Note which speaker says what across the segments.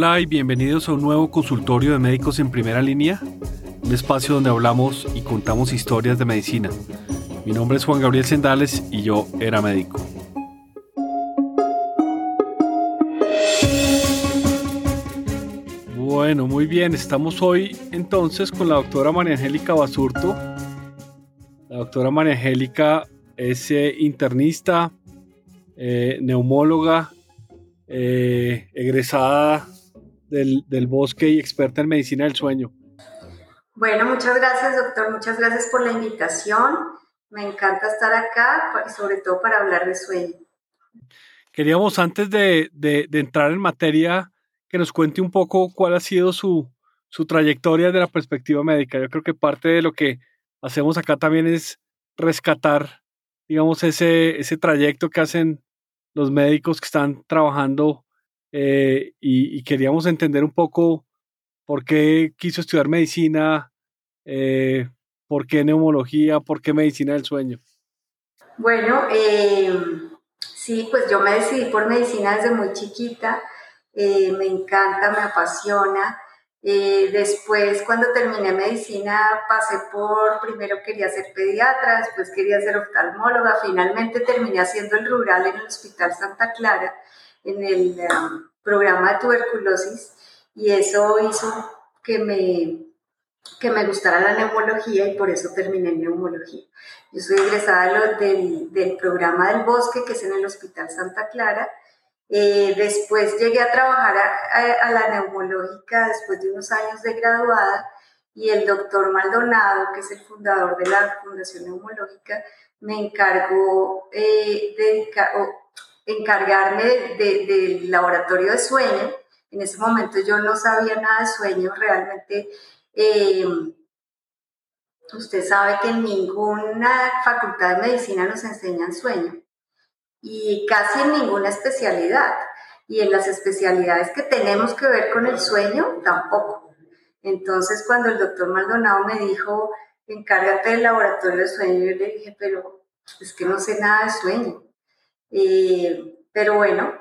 Speaker 1: Hola y bienvenidos a un nuevo consultorio de médicos en primera línea, un espacio donde hablamos y contamos historias de medicina. Mi nombre es Juan Gabriel Sendales y yo era médico. Bueno, muy bien, estamos hoy entonces con la doctora María Angélica Basurto. La doctora María Angélica es eh, internista, eh, neumóloga, eh, egresada del, del, Bosque y experta en medicina del sueño.
Speaker 2: Bueno, muchas gracias doctor, muchas gracias por la invitación. Me encanta estar acá y sobre todo para hablar de sueño.
Speaker 1: Queríamos antes de, de, de entrar en materia que nos cuente un poco cuál ha sido su, su trayectoria desde la perspectiva médica. Yo creo que parte de lo que hacemos acá también es rescatar, digamos, ese, ese trayecto que hacen los médicos que están trabajando eh, y, queríamos entender un poco por qué quiso estudiar medicina, eh, por qué neumología, por qué medicina del sueño.
Speaker 2: Bueno, eh, sí, pues yo me decidí por medicina desde muy chiquita, me encanta, me apasiona. Después, cuando terminé medicina, pasé por, primero quería ser pediatra, después quería ser oftalmóloga, finalmente terminé haciendo el rural en el Hospital Santa Clara, en el um, programa tuberculosis, y eso hizo que me, que me gustara la neumología y por eso terminé en neumología. Yo soy egresada del, del programa del bosque, que es en el Hospital Santa Clara, eh, después llegué a trabajar a, la neumológica después de unos años de graduada y el doctor Maldonado, que es el fundador de la Fundación Neumológica, me encargó eh, de encargarme del laboratorio de sueño. En ese momento yo no sabía nada de sueño, realmente eh, usted sabe que en ninguna facultad de medicina nos enseñan sueño y casi en ninguna especialidad. Y en las especialidades que tenemos que ver con el sueño, tampoco. Entonces, cuando el doctor Maldonado me dijo, encárgate del laboratorio de sueño, yo le dije, pero es que no sé nada de sueño. Eh, pero bueno,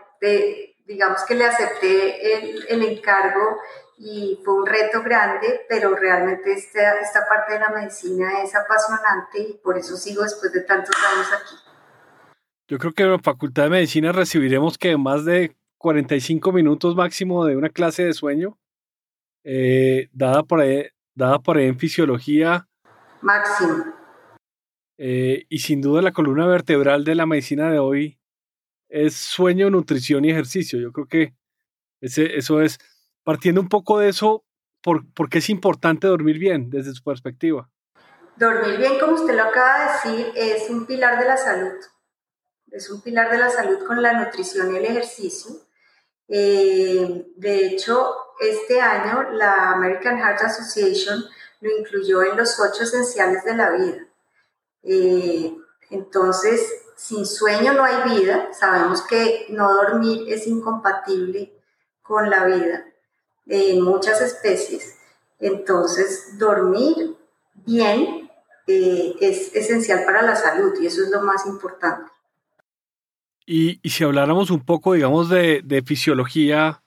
Speaker 2: digamos que le acepté el, el, encargo y fue un reto grande, pero realmente esta, esta parte de la medicina es apasionante y por eso sigo después de tantos años aquí.
Speaker 1: Yo creo que en la Facultad de Medicina recibiremos que más de 45 minutos máximo de una clase de sueño, eh, dada, por ahí, dada por ahí en fisiología.
Speaker 2: Máximo.
Speaker 1: Eh, y sin duda la columna vertebral de la medicina de hoy es sueño, nutrición y ejercicio. Yo creo que ese, eso es, partiendo un poco de eso, por, ¿por qué es importante dormir bien desde su perspectiva?
Speaker 2: Dormir bien, como usted lo acaba de decir, es un pilar de la salud es un pilar de la salud con la nutrición y el ejercicio. Eh, de hecho, este año la American Heart Association lo incluyó en los ocho esenciales de la vida. Entonces, sin sueño no hay vida. Sabemos que no dormir es incompatible con la vida en muchas especies. Entonces, dormir bien eh, es esencial para la salud y eso es lo más importante.
Speaker 1: Y, si habláramos un poco, digamos, de, fisiología,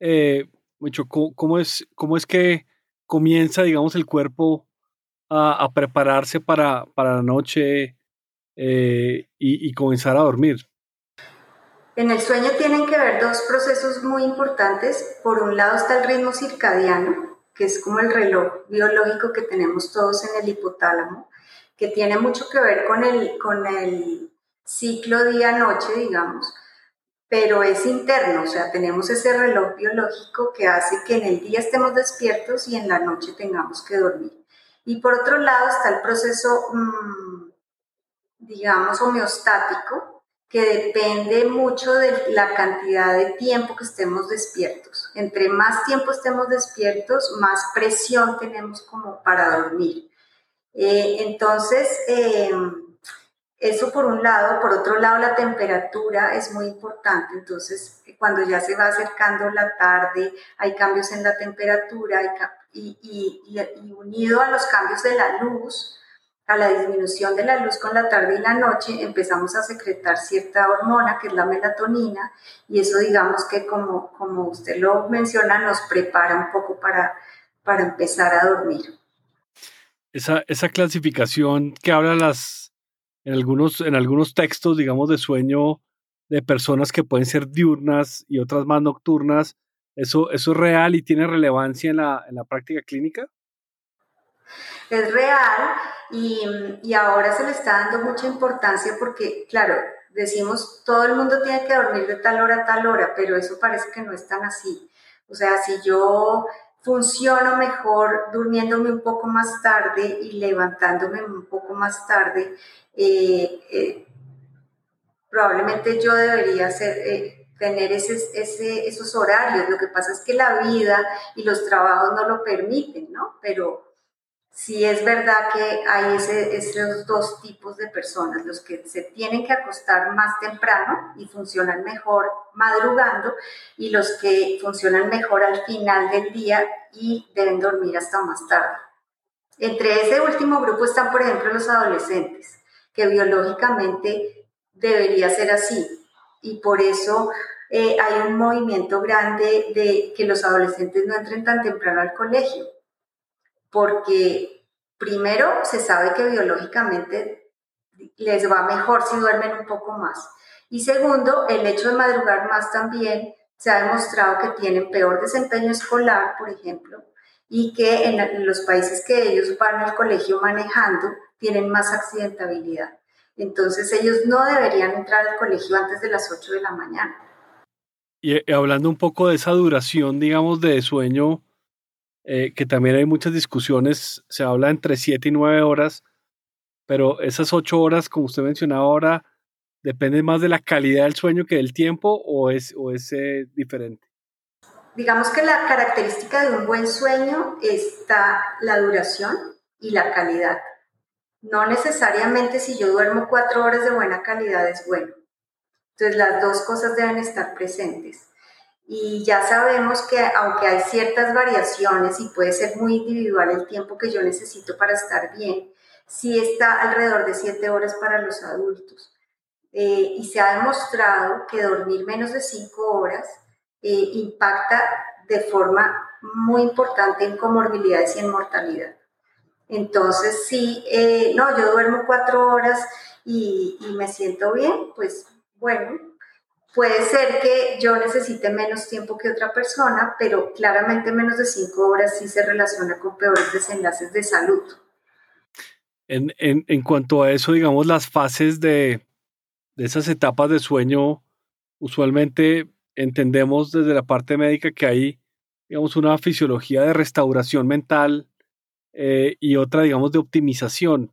Speaker 1: eh, mucho, ¿cómo, es, ¿cómo es que comienza, digamos, el cuerpo a, prepararse para, la noche eh, y, y comenzar a dormir?
Speaker 2: En el sueño tienen que ver dos procesos muy importantes. Por un lado está el ritmo circadiano, que es como el reloj biológico que tenemos todos en el hipotálamo, que tiene mucho que ver con el, con el ciclo día-noche, digamos, pero es interno, o sea, tenemos ese reloj biológico que hace que en el día estemos despiertos y en la noche tengamos que dormir. Y por otro lado está el proceso, mm, digamos, homeostático, que depende mucho de la cantidad de tiempo que estemos despiertos. Entre más tiempo estemos despiertos, más presión tenemos como para dormir. Eh, entonces, em, eso por un lado, por otro lado la temperatura es muy importante, entonces cuando ya se va acercando la tarde hay cambios en la temperatura y, unido a los cambios de la luz, a la disminución de la luz con la tarde y la noche, empezamos a secretar cierta hormona que es la melatonina y eso digamos que como, como usted lo menciona nos prepara un poco para, para empezar a dormir.
Speaker 1: Esa, esa clasificación que habla las, en, algunos, en algunos textos, digamos, de sueño de personas que pueden ser diurnas y otras más nocturnas, ¿eso, eso es real y tiene relevancia en la, en la práctica clínica?
Speaker 2: Es real y, y, ahora se le está dando mucha importancia porque, claro, decimos todo el mundo tiene que dormir de tal hora a tal hora, pero eso parece que no es tan así. O sea, si yo funciono mejor durmiéndome un poco más tarde y levantándome un poco más tarde, eh, eh, probablemente yo debería ser, tener ese, esos horarios. Lo que pasa es que la vida y los trabajos no lo permiten, ¿no? Pero sí es verdad que hay esos dos tipos de personas, los que se tienen que acostar más temprano y funcionan mejor madrugando y los que funcionan mejor al final del día y deben dormir hasta más tarde. Entre ese último grupo están, por ejemplo, los adolescentes, que biológicamente debería ser así y por eso eh, hay un movimiento grande de que los adolescentes no entren tan temprano al colegio porque primero se sabe que biológicamente les va mejor si duermen un poco más. Y segundo, el hecho de madrugar más también se ha demostrado que tienen peor desempeño escolar, por ejemplo, y que en los países que ellos van al colegio manejando tienen más accidentabilidad. Entonces ellos no deberían entrar al colegio antes de las 8 de la mañana.
Speaker 1: Y eh, hablando un poco de esa duración, digamos, de sueño, eh, que también hay muchas discusiones, se habla entre 7 y 9 horas, pero esas 8 horas, como usted mencionaba ahora, ¿depende más de la calidad del sueño que del tiempo o es, o es eh, diferente?
Speaker 2: Digamos que la característica de un buen sueño está la duración y la calidad. No necesariamente si yo duermo 4 horas de buena calidad es bueno. Entonces las dos cosas deben estar presentes y ya sabemos que aunque hay ciertas variaciones y puede ser muy individual el tiempo que yo necesito para estar bien, sí está alrededor de 7 horas para los adultos. Eh, y se ha demostrado que dormir menos de 5 horas eh, impacta de forma muy importante en comorbilidades y en mortalidad. Entonces, sí, eh, no, yo duermo 4 horas y, y me siento bien, pues bueno, Puede ser que yo necesite menos tiempo que otra persona, pero claramente menos de cinco horas sí se relaciona con peores desenlaces de salud.
Speaker 1: En, en, en cuanto a eso, digamos, las fases de, de esas etapas de sueño, usualmente entendemos desde la parte médica que hay, digamos, una fisiología de restauración mental eh, y otra, digamos, de optimización.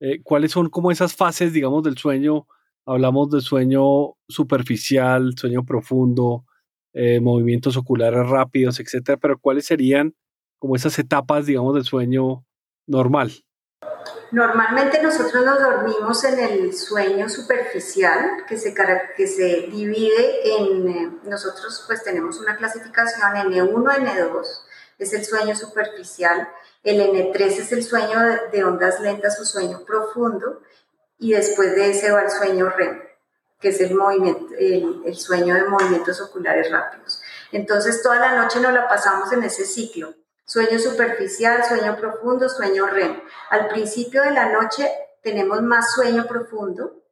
Speaker 1: Eh, ¿Cuáles son como esas fases, digamos, del sueño hablamos de sueño superficial, sueño profundo, eh, movimientos oculares rápidos, etcétera, pero ¿cuáles serían como esas etapas, digamos, del sueño normal?
Speaker 2: Normalmente nosotros nos dormimos en el sueño superficial, que se, que se divide en, nosotros pues tenemos una clasificación N1, N2, es el sueño superficial, el N3 es el sueño de ondas lentas o sueño profundo, y después de ese va el sueño REM, que es el, movimiento, el, sueño de movimientos oculares rápidos. Entonces toda la noche nos la pasamos en ese ciclo. Sueño superficial, sueño profundo, sueño REM. Al principio de la noche tenemos más sueño profundo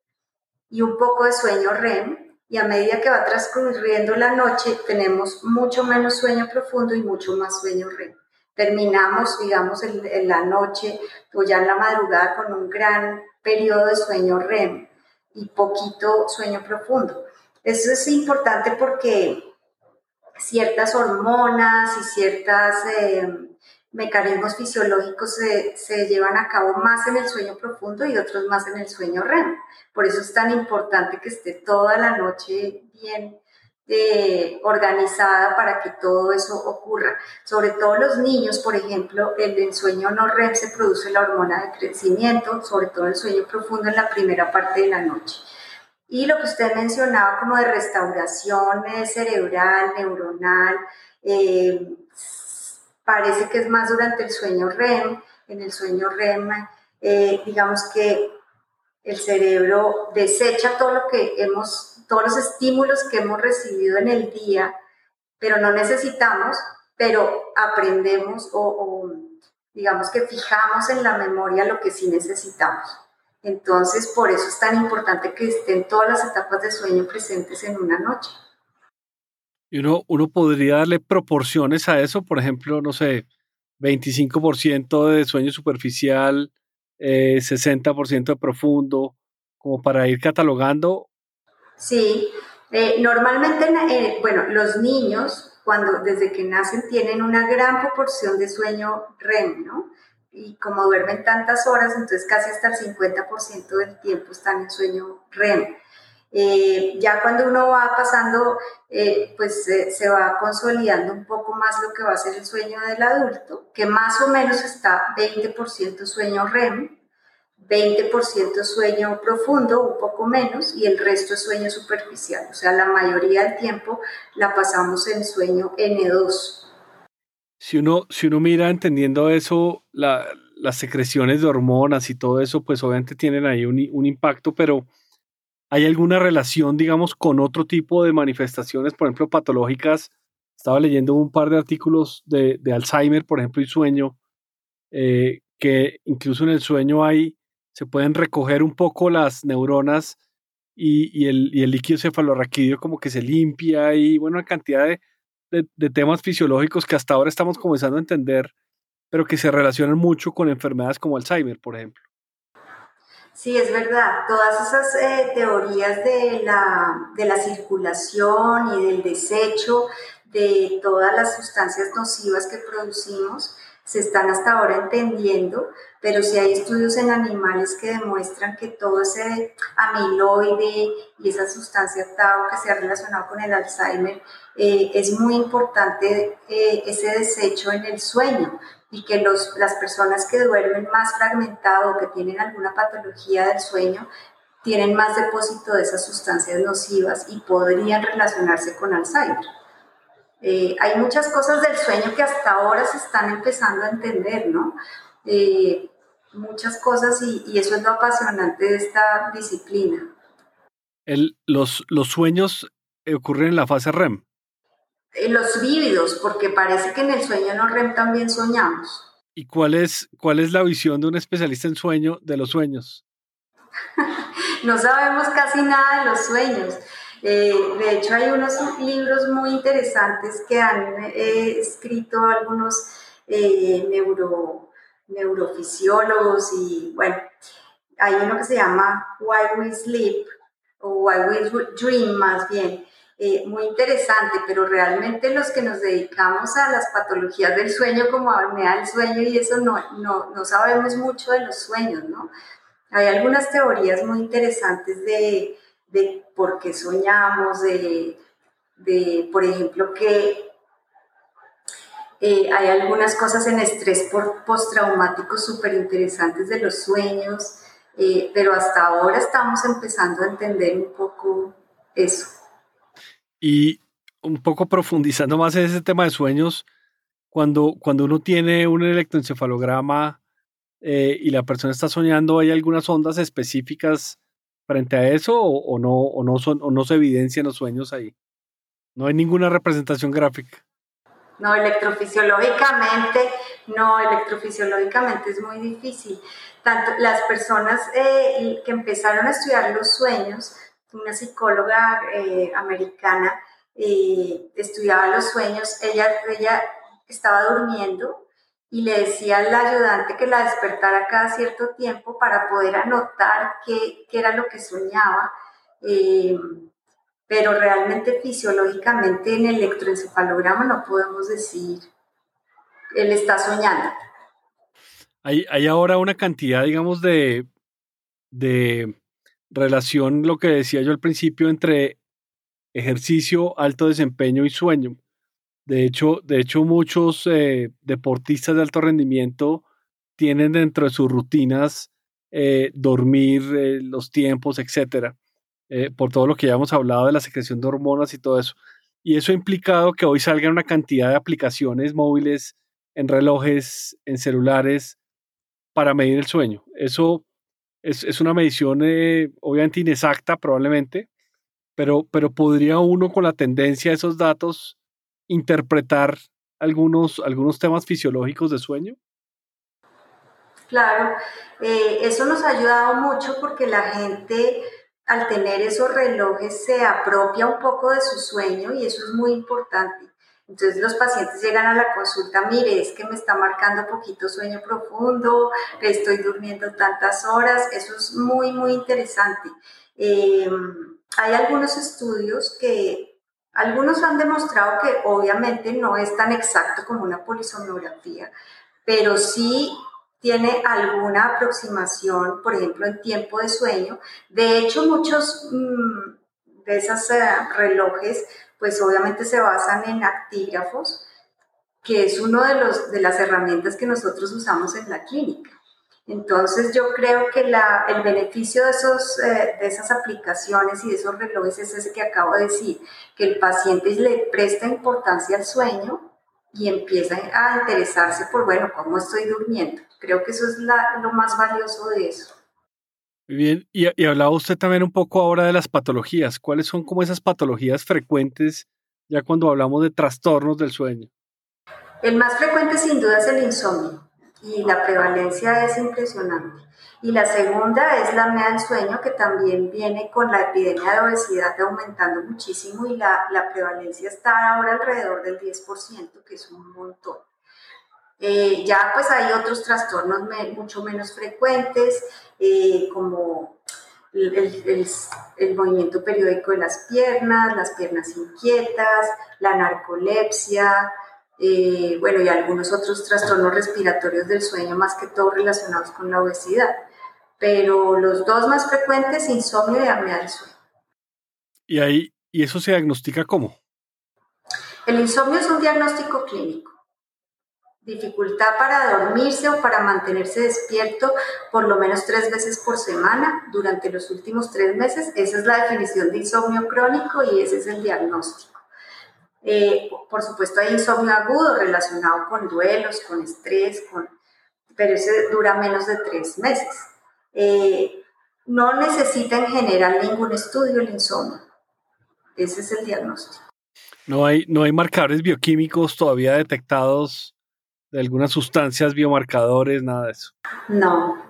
Speaker 2: y un poco de sueño REM y a medida que va transcurriendo la noche tenemos mucho menos sueño profundo y mucho más sueño REM. Terminamos, digamos, en la noche o ya en la madrugada con un gran periodo de sueño REM y poquito sueño profundo. Eso es importante porque ciertas hormonas y ciertos eh, mecanismos fisiológicos se, se, llevan a cabo más en el sueño profundo y otros más en el sueño REM. Por eso es tan importante que esté toda la noche bien eh, organizada para que todo eso ocurra. Sobre todo los niños, por ejemplo, el, sueño no REM se produce la hormona de crecimiento, sobre todo el sueño profundo en la primera parte de la noche. Y lo que usted mencionaba como de restauración cerebral, neuronal, eh, parece que es más durante el sueño REM. En el sueño REM eh, digamos que el cerebro desecha todo lo que hemos, todos los estímulos que hemos recibido en el día, pero no necesitamos, pero aprendemos o digamos que fijamos en la memoria lo que sí necesitamos. Entonces, por eso es tan importante que estén todas las etapas de sueño presentes en una noche.
Speaker 1: Y uno, uno podría darle proporciones a eso, por ejemplo, no sé, 25% de sueño superficial, 60% eh, de profundo, como para ir catalogando.
Speaker 2: Sí, eh, normalmente, eh, bueno, los niños, cuando desde que nacen, tienen una gran proporción de sueño REM, ¿no? y como duermen tantas horas, entonces casi hasta el 50% del tiempo están en sueño REM. Eh, ya cuando uno va pasando, eh, pues se va consolidando un poco más lo que va a ser el sueño del adulto, que más o menos está 20% sueño REM, 20% sueño profundo, un poco menos, y el resto es sueño superficial. O sea, la mayoría del tiempo la pasamos en sueño N2
Speaker 1: si uno, si uno mira entendiendo eso, las secreciones de hormonas y todo eso, pues obviamente tienen ahí un, impacto, pero ¿hay alguna relación, digamos, con otro tipo de manifestaciones, por ejemplo, patológicas? Estaba leyendo un par de artículos de, Alzheimer, por ejemplo, y sueño, eh, que incluso en el sueño hay, se pueden recoger un poco las neuronas y, el, líquido cefalorraquídeo como que se limpia y, bueno, una cantidad de, temas fisiológicos que hasta ahora estamos comenzando a entender, pero que se relacionan mucho con enfermedades como Alzheimer, por ejemplo.
Speaker 2: Sí, es verdad. Todas esas eh, teorías de la, de la circulación y del desecho de todas las sustancias nocivas que producimos se están hasta ahora entendiendo, pero sí hay estudios en animales que demuestran que todo ese amiloide y esa sustancia tau que se ha relacionado con el Alzheimer eh, es muy importante eh, ese desecho en el sueño y que los, las personas que duermen más fragmentado o que tienen alguna patología del sueño tienen más depósito de esas sustancias nocivas y podrían relacionarse con Alzheimer. Eh, hay muchas cosas del sueño que hasta ahora se están empezando a entender, ¿no? Eh, muchas cosas y, eso es lo apasionante de esta disciplina.
Speaker 1: los, los sueños ocurren en la fase REM.
Speaker 2: Eh, los vívidos, porque parece que en el sueño no REM también soñamos.
Speaker 1: ¿Y cuál es, cuál es la visión de un especialista en sueño de los sueños?
Speaker 2: no sabemos casi nada de los sueños. Eh, de hecho, hay unos libros muy interesantes que han eh, escrito algunos eh, neuro, neurofisiólogos y bueno, hay uno que se llama Why We Sleep o Why We Dream más bien. Muy interesante, pero realmente los que nos dedicamos a las patologías del sueño, como apnea del sueño y eso, no, no, no sabemos mucho de los sueños, ¿no? Hay algunas teorías muy interesantes de, de por qué soñamos, de, por ejemplo, que eh, hay algunas cosas en estrés postraumático súper interesantes de los sueños, eh, pero hasta ahora estamos empezando a entender un poco eso.
Speaker 1: Y un poco profundizando más en ese tema de sueños, cuando, cuando uno tiene un electroencefalograma eh, y la persona está soñando, ¿hay algunas ondas específicas frente a eso o, no, o, no son, o no se evidencian los sueños ahí? No hay ninguna representación gráfica.
Speaker 2: No, electrofisiológicamente, no, electrofisiológicamente es muy difícil. Tanto las personas eh, que empezaron a estudiar los sueños, una psicóloga eh, americana eh, estudiaba los sueños, ella, ella estaba durmiendo y le decía al ayudante que la despertara cada cierto tiempo para poder anotar qué, era lo que soñaba. Eh, pero realmente fisiológicamente en el electroencefalograma no podemos decir, él está soñando.
Speaker 1: Hay, hay ahora una cantidad, digamos, de, de relación, lo que decía yo al principio, entre ejercicio, alto desempeño y sueño. De hecho, de hecho muchos eh, deportistas de alto rendimiento tienen dentro de sus rutinas eh, dormir, eh, los tiempos, etcétera, por todo lo que ya hemos hablado de la secreción de hormonas y todo eso. Y eso ha implicado que hoy salgan una cantidad de aplicaciones móviles en relojes, en celulares, para medir el sueño. Eso es, una medición eh, obviamente inexacta probablemente, pero, pero podría uno con la tendencia a esos datos interpretar algunos, algunos temas fisiológicos de sueño.
Speaker 2: Claro, eh, eso nos ha ayudado mucho porque la gente al tener esos relojes se apropia un poco de su sueño y eso es muy importante. Entonces los pacientes llegan a la consulta, mire, es que me está marcando poquito sueño profundo, estoy durmiendo tantas horas, eso es muy, muy interesante. Em, hay algunos estudios que, algunos han demostrado que obviamente no es tan exacto como una polisomnografía, pero sí tiene alguna aproximación, por ejemplo, en tiempo de sueño. De hecho, muchos mm, de esos eh, relojes pues obviamente se basan en actígrafos, que es una de, de las herramientas que nosotros usamos en la clínica. Entonces yo creo que la, el beneficio de, esos, eh, de esas aplicaciones y de esos relojes es ese que acabo de decir, que el paciente le presta importancia al sueño y empieza a interesarse por, bueno, cómo estoy durmiendo. Creo que eso es lo más valioso de eso.
Speaker 1: Bien, y, hablaba usted también un poco ahora de las patologías. ¿Cuáles son como esas patologías frecuentes ya cuando hablamos de trastornos del sueño?
Speaker 2: El más frecuente sin duda es el insomnio y la prevalencia es impresionante. Y la segunda es la apnea del sueño, que también viene con la epidemia de obesidad aumentando muchísimo y la, la prevalencia está ahora alrededor del 10%, que es un montón. Eh, ya pues hay otros trastornos mucho menos frecuentes, eh, como el, el, movimiento periódico de las piernas, las piernas inquietas, la narcolepsia, eh, bueno, y algunos otros trastornos respiratorios del sueño, más que todo relacionados con la obesidad. Pero los dos más frecuentes, insomnio y apnea del sueño.
Speaker 1: ¿Y, ahí, ¿Y eso se diagnostica cómo?
Speaker 2: El insomnio es un diagnóstico clínico dificultad para dormirse o para mantenerse despierto por lo menos tres veces por semana durante los últimos tres meses. Esa es la definición de insomnio crónico y ese es el diagnóstico. Eh, por supuesto hay insomnio agudo relacionado con duelos, con estrés, con, pero ese dura menos de tres meses. Eh, no necesita en general ningún estudio el insomnio. Ese es el diagnóstico.
Speaker 1: No hay, no hay marcadores bioquímicos todavía detectados de algunas sustancias, biomarcadores, nada de eso.
Speaker 2: No.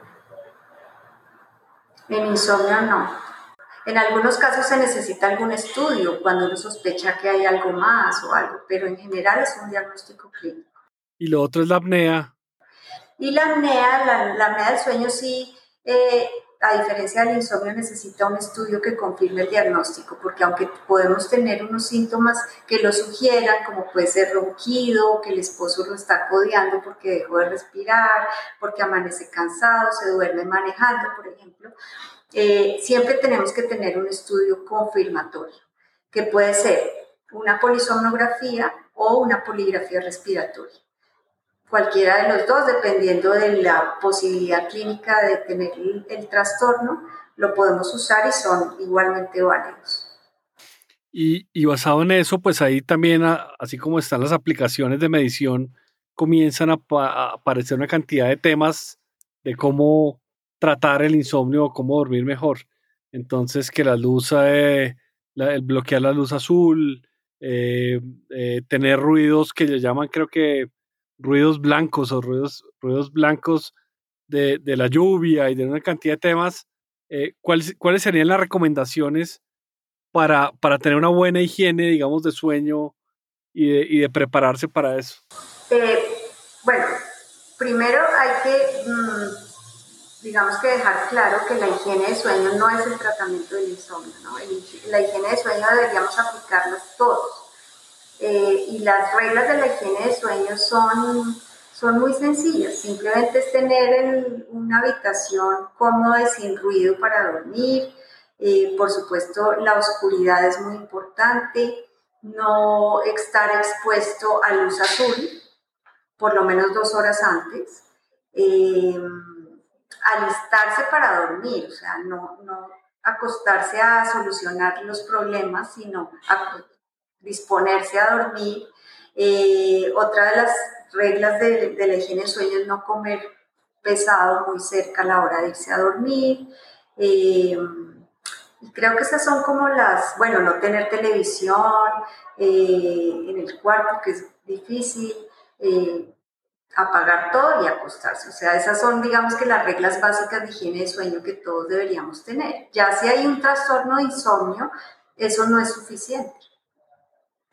Speaker 2: En insomnio no. En algunos casos se necesita algún estudio cuando uno sospecha que hay algo más o algo, pero en general es un diagnóstico clínico.
Speaker 1: Y lo otro es la apnea.
Speaker 2: Y la apnea, la, apnea del sueño sí eh, a diferencia del insomnio, necesita un estudio que confirme el diagnóstico, porque aunque podemos tener unos síntomas que lo sugieran, como puede ser ronquido, que el esposo lo está codeando porque dejó de respirar, porque amanece cansado, se duerme manejando, por ejemplo, eh, siempre tenemos que tener un estudio confirmatorio, que puede ser una polisomnografía o una poligrafía respiratoria cualquiera de los dos, dependiendo de la posibilidad clínica de tener el, trastorno, lo podemos usar y son igualmente válidos.
Speaker 1: Y, y, basado en eso, pues ahí también, así como están las aplicaciones de medición, comienzan a, aparecer una cantidad de temas de cómo tratar el insomnio o cómo dormir mejor. Entonces, que la luz, eh, el bloquear la luz azul, eh, eh, tener ruidos que le llaman, creo que ruidos blancos o ruidos, ruidos blancos de, de, la lluvia y de una cantidad de temas, eh, ¿cuáles, ¿cuáles serían las recomendaciones para, para tener una buena higiene, digamos, de sueño y de, y de prepararse para eso?
Speaker 2: Eh, bueno, primero hay que, mm, digamos que dejar claro que la higiene de sueño no es el tratamiento del insomnio, ¿no? la higiene de sueño deberíamos aplicarlo todos eh, y las reglas de la higiene de sueño son, son muy sencillas. Simplemente es tener una habitación cómoda y sin ruido para dormir. Eh, por supuesto, la oscuridad es muy importante. No estar expuesto a luz azul por lo menos dos horas antes. Eh, alistarse para dormir, o sea, no, no acostarse a solucionar los problemas, sino a disponerse a dormir. Eh, otra de las reglas de, la higiene del sueño es no comer pesado muy cerca a la hora de irse a dormir. Eh, creo que esas son como las, bueno, no tener televisión eh, en el cuarto, que es difícil, apagar todo y acostarse. O sea, esas son, digamos que las reglas básicas de higiene de sueño que todos deberíamos tener. Ya si hay un trastorno de insomnio, eso no es suficiente.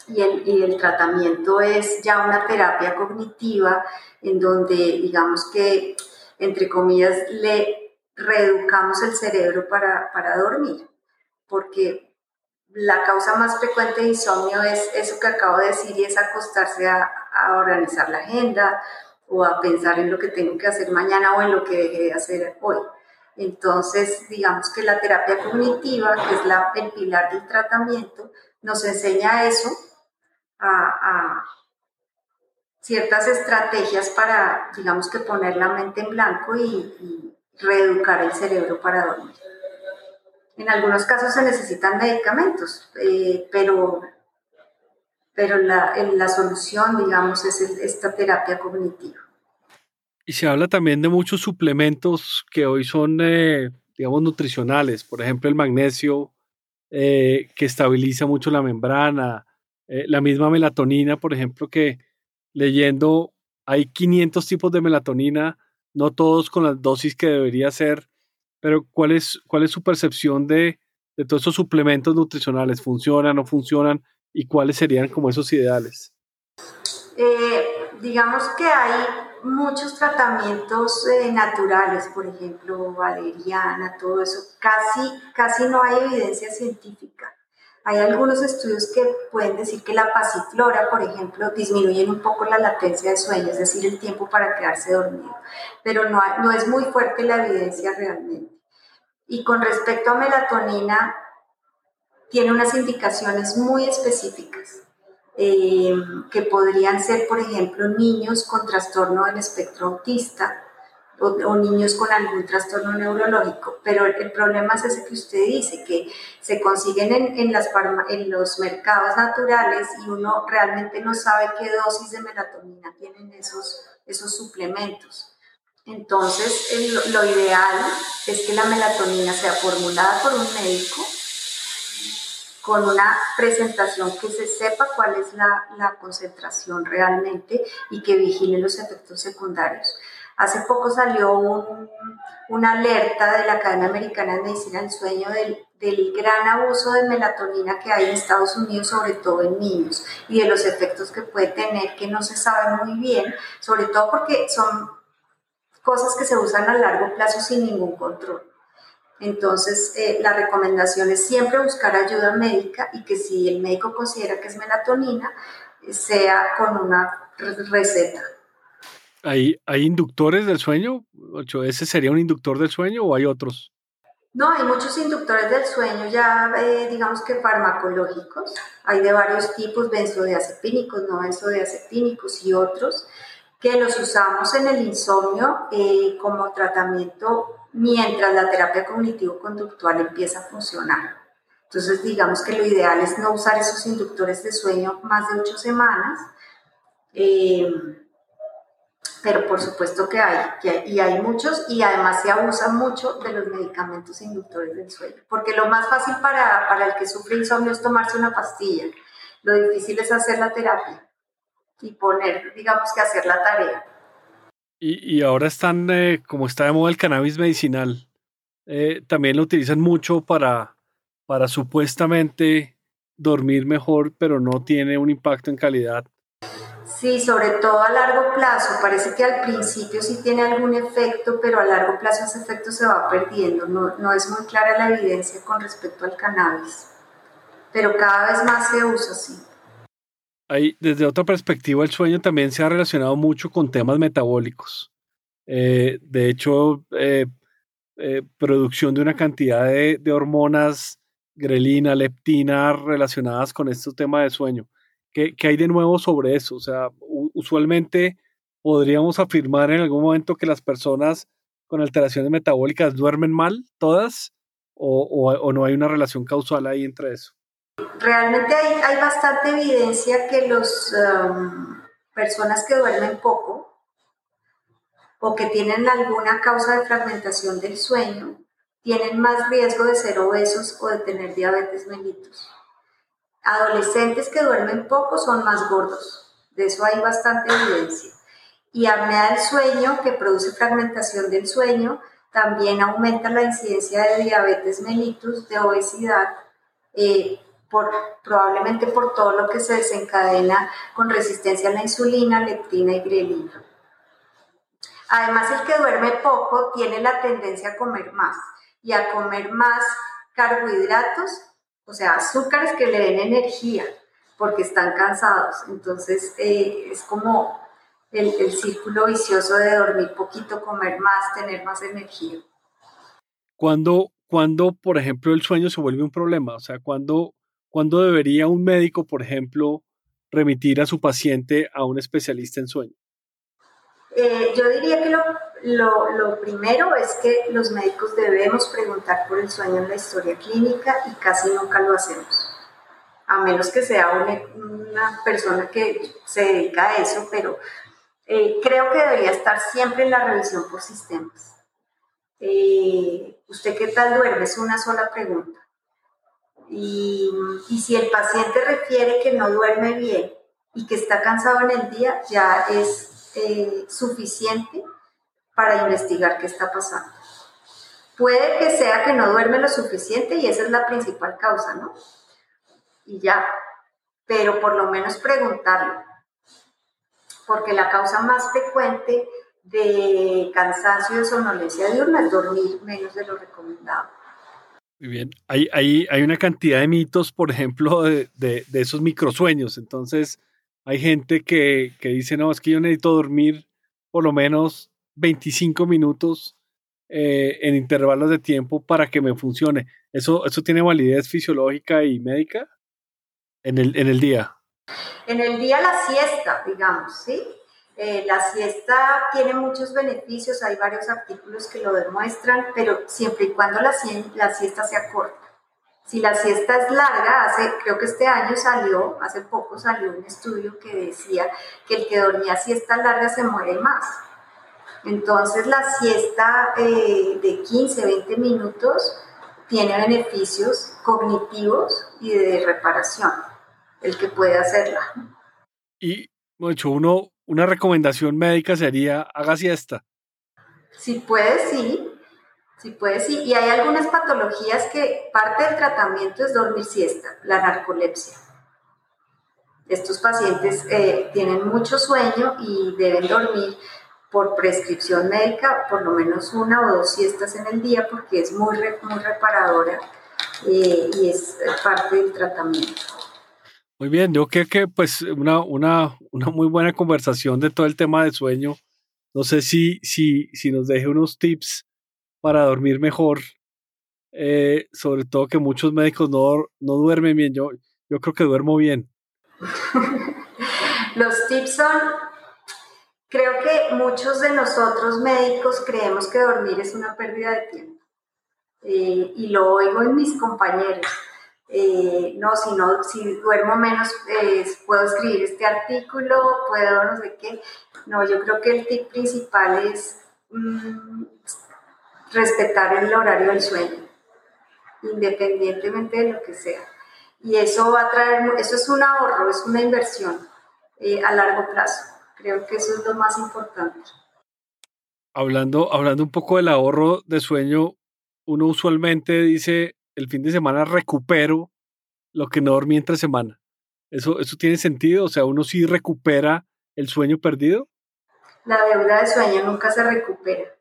Speaker 2: Y el, y el tratamiento es ya una terapia cognitiva en donde, digamos que, entre comillas, le reeducamos el cerebro para, para dormir porque la causa más frecuente de insomnio es eso que acabo de decir y es acostarse a, organizar la agenda o a pensar en lo que tengo que hacer mañana o en lo que dejé de hacer hoy. Entonces, digamos que la terapia cognitiva, que es la, el pilar del tratamiento, nos enseña eso, a, ciertas estrategias para, digamos que poner la mente en blanco y, reeducar el cerebro para dormir. En algunos casos se necesitan medicamentos, eh, pero, pero la, la, solución, digamos, es esta terapia cognitiva.
Speaker 1: Y se habla también de muchos suplementos que hoy son, eh, digamos, nutricionales. Por ejemplo, el magnesio, eh, que estabiliza mucho la membrana. La misma melatonina, por ejemplo, que leyendo hay 500 tipos de melatonina, no todos con las dosis que debería ser. Pero ¿cuál es, cuál es su percepción de, de todos esos suplementos nutricionales? ¿Funcionan, no funcionan? ¿Y cuáles serían como esos ideales?
Speaker 2: Eh, digamos que hay muchos tratamientos eh, naturales, por ejemplo, valeriana, todo eso. Casi, casi no hay evidencia científica. Hay algunos estudios que pueden decir que la pasiflora, por ejemplo, disminuyen un poco la latencia de sueño, es decir, el tiempo para quedarse dormido, pero no, es muy fuerte la evidencia realmente. Y con respecto a melatonina, tiene unas indicaciones muy específicas, eh, que podrían ser, por ejemplo, niños con trastorno del espectro autista, o, niños con algún trastorno neurológico, pero el, problema es ese que usted dice, que se consiguen en, en, las en los mercados naturales y uno realmente no sabe qué dosis de melatonina tienen esos, esos suplementos. Entonces, lo ideal es que la melatonina sea formulada por un médico con una presentación que se sepa cuál es la, la concentración realmente y que vigile los efectos secundarios. Hace poco salió una alerta de la Academia Americana de Medicina del Sueño del, gran abuso de melatonina que hay en Estados Unidos, sobre todo en niños, y de los efectos que puede tener, que no se sabe muy bien, sobre todo porque son cosas que se usan a largo plazo sin ningún control. Entonces, eh, la recomendación es siempre buscar ayuda médica y que si el médico considera que es melatonina, sea con una receta
Speaker 1: ¿Hay, ¿Hay inductores del sueño? ¿Ese sería un inductor del sueño o hay otros?
Speaker 2: No, hay muchos inductores del sueño ya, eh, digamos que farmacológicos. Hay de varios tipos, benzodiazepínicos, no benzodiazepínicos y otros, que los usamos en el insomnio eh, como tratamiento mientras la terapia cognitivo-conductual empieza a funcionar. Entonces, digamos que lo ideal es no usar esos inductores de sueño más de ocho semanas. Eh, pero por supuesto que hay, y hay muchos, y además se abusa mucho de los medicamentos inductores del sueño, porque lo más fácil para, para el que sufre insomnio es tomarse una pastilla, lo difícil es hacer la terapia y poner, digamos que hacer la tarea.
Speaker 1: Y, y ahora están, eh, como está de moda el cannabis medicinal, eh, también lo utilizan mucho para, para supuestamente dormir mejor, pero no tiene un impacto en calidad
Speaker 2: Sí, sobre todo a largo plazo. Parece que al principio sí tiene algún efecto, pero a largo plazo ese efecto se va perdiendo. No, es muy clara la evidencia con respecto al cannabis, pero cada vez más se usa.
Speaker 1: Ahí, desde otra perspectiva, el sueño también se ha relacionado mucho con temas metabólicos. Eh, de hecho, eh, eh, producción de una cantidad de, de hormonas, grelina, leptina, relacionadas con estos temas de sueño. ¿Qué, hay de nuevo sobre eso? O sea, usualmente podríamos afirmar en algún momento que las personas con alteraciones metabólicas duermen mal, todas, o, no hay una relación causal ahí entre eso.
Speaker 2: Realmente hay, bastante evidencia que las um, personas que duermen poco o que tienen alguna causa de fragmentación del sueño tienen más riesgo de ser obesos o de tener diabetes mellitus. Adolescentes que duermen poco son más gordos, de eso hay bastante evidencia. Y apnea del sueño, que produce fragmentación del sueño, también aumenta la incidencia de diabetes mellitus, de obesidad, eh, probablemente por todo lo que se desencadena con resistencia a la insulina, leptina y grelina. Además, el que duerme poco tiene la tendencia a comer más y a comer más carbohidratos, o sea, azúcares que le den energía, porque están cansados. Entonces, eh, es como el, el, círculo vicioso de dormir poquito, comer más, tener más energía.
Speaker 1: Cuando, cuando, por ejemplo, el sueño se vuelve un problema, o sea, cuando, cuando debería un médico, por ejemplo, remitir a su paciente a un especialista en sueño?
Speaker 2: Eh, yo diría que lo, lo, primero es que los médicos debemos preguntar por el sueño en la historia clínica y casi nunca lo hacemos, a menos que sea una, persona que se dedica a eso, pero eh, creo que debería estar siempre en la revisión por sistemas. Eh, ¿Usted qué tal duerme? Es una sola pregunta. Y, y si el paciente refiere que no duerme bien y que está cansado en el día, ya es eh, suficiente para investigar qué está pasando. Puede que sea que no duerme lo suficiente y esa es la principal causa, ¿no? Y ya, pero por lo menos preguntarlo, porque la causa más frecuente de cansancio y somnolencia diurna es dormir menos de lo recomendado.
Speaker 1: Muy bien, hay, hay, hay una cantidad de mitos, por ejemplo, de, de, de esos microsueños, entonces hay gente que, que, dice, no, es que yo necesito dormir por lo menos 25 minutos eh, en intervalos de tiempo para que me funcione. ¿Eso, ¿Eso tiene validez fisiológica y médica en el, en el día?
Speaker 2: En el día la siesta, digamos, ¿sí? Eh, la siesta tiene muchos beneficios, hay varios artículos que lo demuestran, pero siempre y cuando la, la siesta sea corta. Si la siesta es larga, hace, creo que este año salió, hace poco salió un estudio que decía que el que dormía siesta larga se muere más. Entonces la siesta eh, de 15, 20 minutos tiene beneficios cognitivos y de reparación, el que puede hacerla.
Speaker 1: Y, mucho uno, una recomendación médica sería, haga siesta.
Speaker 2: Si puede, sí. Sí, puede, sí. Y hay algunas patologías que parte del tratamiento es dormir siesta, la narcolepsia. Estos pacientes eh, tienen mucho sueño y deben dormir por prescripción médica por lo menos una o dos siestas en el día porque es muy, muy reparadora eh, y es parte del tratamiento.
Speaker 1: Muy bien, yo creo que pues una, una, una muy buena conversación de todo el tema de sueño. No sé si, si, si nos deje unos tips para dormir mejor. Eh, sobre todo que muchos médicos no, no duermen bien. Yo, yo creo que duermo bien.
Speaker 2: Los tips son, creo que muchos de nosotros médicos creemos que dormir es una pérdida de tiempo. Eh, y lo oigo en mis compañeros. Eh, no, si, no, si duermo menos, puedo escribir este artículo, puedo no sé qué. No, yo creo que el tip principal es mm, respetar el horario del sueño, independientemente de lo que sea. Y eso va a traer, eso es un ahorro, es una inversión eh, a largo plazo. Creo que eso es lo más importante.
Speaker 1: Hablando, hablando un poco del ahorro de sueño, uno usualmente dice el fin de semana recupero lo que no dormí entre semana. ¿Eso, ¿Eso tiene sentido? O sea, uno sí recupera el sueño perdido.
Speaker 2: La deuda de sueño nunca se recupera.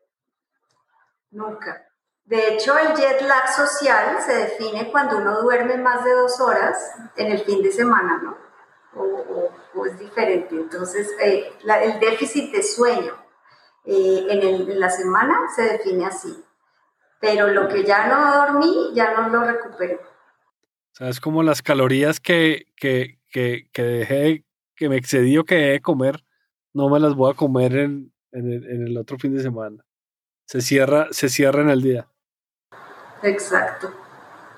Speaker 2: Nunca. De hecho, el jet lag social se define cuando uno duerme más de dos horas en el fin de semana, ¿no? O, es diferente. Entonces, eh, el déficit de sueño eh, en, la semana se define así. Pero lo que ya no dormí, ya no lo recupero.
Speaker 1: O sea, es como las calorías que, que, que, que dejé, que me excedí o que dejé de comer, no me las voy a comer en, en el otro fin de semana se cierra, se cierra en el día.
Speaker 2: Exacto.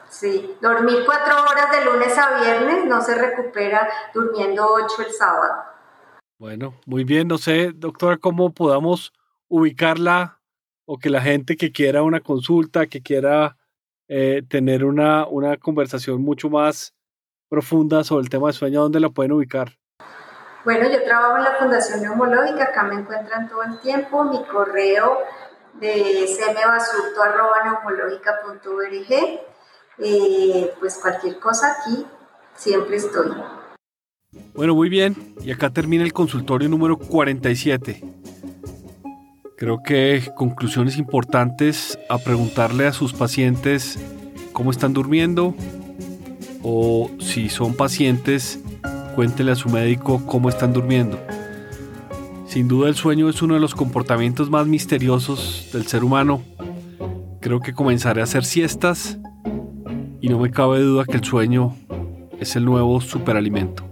Speaker 2: Sí, dormir cuatro horas de lunes a viernes no se recupera durmiendo ocho el sábado.
Speaker 1: Bueno, muy bien. No sé, doctora, cómo podamos ubicarla o que la gente que quiera una consulta, que quiera eh, tener una, una conversación mucho más profunda sobre el tema de sueño, ¿dónde la pueden ubicar?
Speaker 2: Bueno, yo trabajo en la Fundación Neumológica, acá me encuentran todo el tiempo. Mi correo de cmbasurto.neumológica.org. Eh, pues cualquier cosa aquí, siempre estoy.
Speaker 1: Bueno, muy bien. Y acá termina el consultorio número 47. Creo que conclusiones importantes a preguntarle a sus pacientes cómo están durmiendo o si son pacientes cuéntele a su médico cómo están durmiendo. Sin duda el sueño es uno de los comportamientos más misteriosos del ser humano. Creo que comenzaré a hacer siestas y no me cabe duda que el sueño es el nuevo superalimento.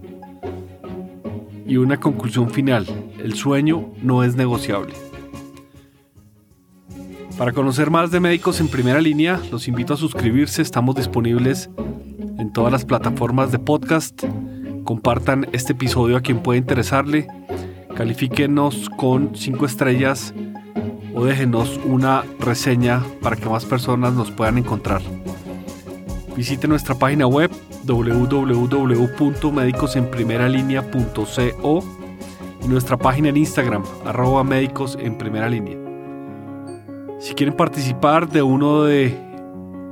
Speaker 1: Y una conclusión final, el sueño no es negociable. Para conocer más de médicos en primera línea, los invito a suscribirse, estamos disponibles en todas las plataformas de podcast compartan este episodio a quien pueda interesarle, califíquenos con 5 estrellas o déjenos una reseña para que más personas nos puedan encontrar. Visite nuestra página web www.medicosenprimeralinea.co y nuestra página en Instagram, arroba médicos en primera línea. Si quieren participar de uno de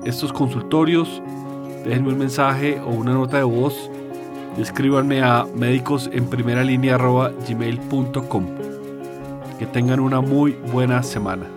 Speaker 1: estos consultorios, déjenme un mensaje o una nota de voz escríbanme a médicos en primera línea gmail.com. Que tengan una muy buena semana.